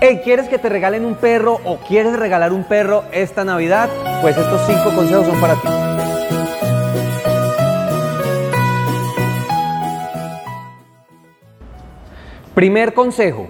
Hey, ¿quieres que te regalen un perro o quieres regalar un perro esta Navidad? Pues estos cinco consejos son para ti. Primer consejo,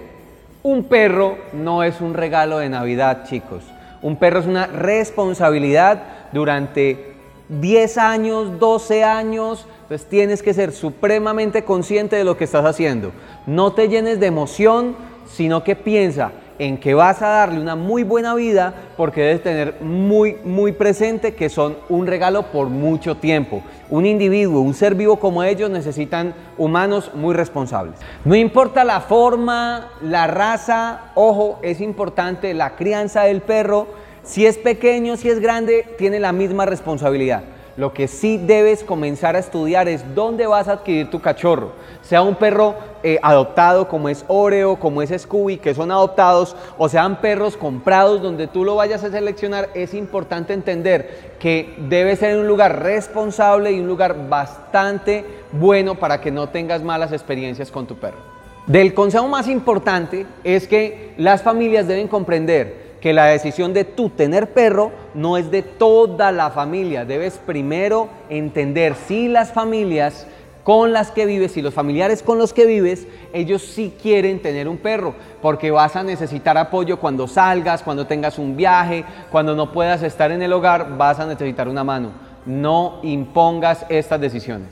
un perro no es un regalo de Navidad, chicos. Un perro es una responsabilidad durante 10 años, 12 años, entonces tienes que ser supremamente consciente de lo que estás haciendo. No te llenes de emoción, sino que piensa en que vas a darle una muy buena vida porque debes tener muy, muy presente que son un regalo por mucho tiempo. Un individuo, un ser vivo como ellos necesitan humanos muy responsables. No importa la forma, la raza, ojo, es importante la crianza del perro. Si es pequeño, si es grande, tiene la misma responsabilidad. Lo que sí debes comenzar a estudiar es dónde vas a adquirir tu cachorro. Sea un perro eh, adoptado como es Oreo, como es Scooby, que son adoptados, o sean perros comprados donde tú lo vayas a seleccionar, es importante entender que debe ser un lugar responsable y un lugar bastante bueno para que no tengas malas experiencias con tu perro. Del consejo más importante es que las familias deben comprender que la decisión de tú tener perro no es de toda la familia. Debes primero entender si las familias con las que vives y los familiares con los que vives, ellos sí quieren tener un perro, porque vas a necesitar apoyo cuando salgas, cuando tengas un viaje, cuando no puedas estar en el hogar, vas a necesitar una mano. No impongas estas decisiones.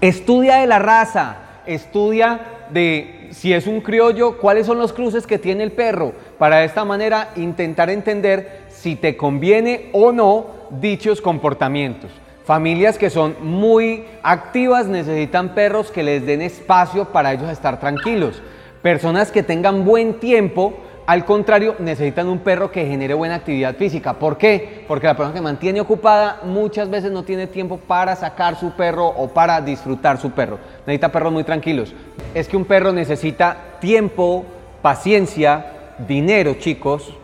Estudia de la raza, estudia de si es un criollo, cuáles son los cruces que tiene el perro, para de esta manera intentar entender si te conviene o no dichos comportamientos. Familias que son muy activas necesitan perros que les den espacio para ellos estar tranquilos. Personas que tengan buen tiempo al contrario, necesitan un perro que genere buena actividad física. ¿Por qué? Porque la persona que mantiene ocupada muchas veces no tiene tiempo para sacar su perro o para disfrutar su perro. Necesita perros muy tranquilos. Es que un perro necesita tiempo, paciencia, dinero, chicos,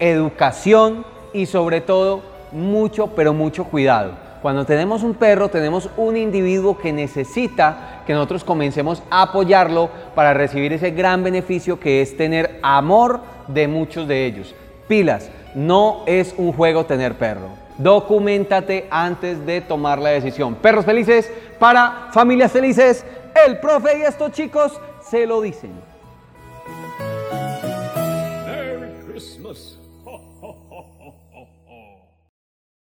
educación y sobre todo mucho, pero mucho cuidado. Cuando tenemos un perro, tenemos un individuo que necesita que nosotros comencemos a apoyarlo para recibir ese gran beneficio que es tener amor de muchos de ellos. Pilas, no es un juego tener perro. Documentate antes de tomar la decisión. Perros felices para familias felices. El profe y estos chicos se lo dicen.